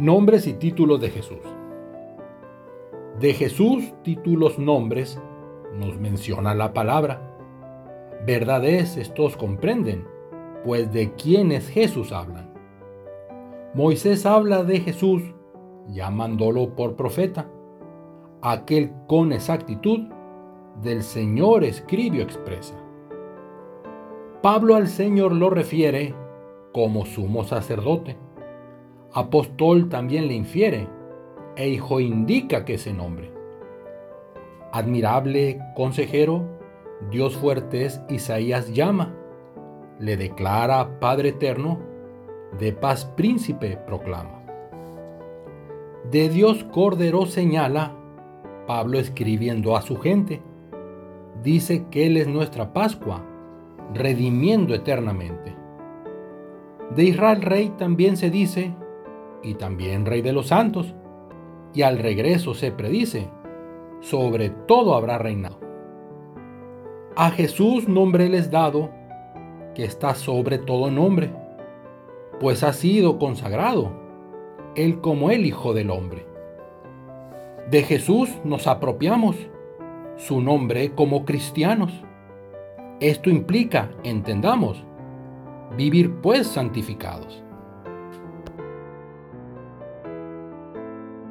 Nombres y títulos de Jesús. De Jesús, títulos, nombres, nos menciona la palabra. Verdad es, estos comprenden, pues de quiénes Jesús hablan. Moisés habla de Jesús, llamándolo por profeta. Aquel con exactitud del Señor escribió expresa. Pablo al Señor lo refiere como sumo sacerdote. Apóstol también le infiere, e hijo indica que ese nombre. Admirable consejero, Dios fuerte es, Isaías llama, le declara Padre eterno, de paz príncipe proclama. De Dios Cordero señala, Pablo escribiendo a su gente, dice que Él es nuestra Pascua, redimiendo eternamente. De Israel Rey también se dice, y también Rey de los santos, y al regreso se predice, sobre todo habrá reinado. A Jesús nombre les dado, que está sobre todo nombre, pues ha sido consagrado, Él como el Hijo del Hombre. De Jesús nos apropiamos, su nombre como cristianos. Esto implica, entendamos, vivir pues santificados.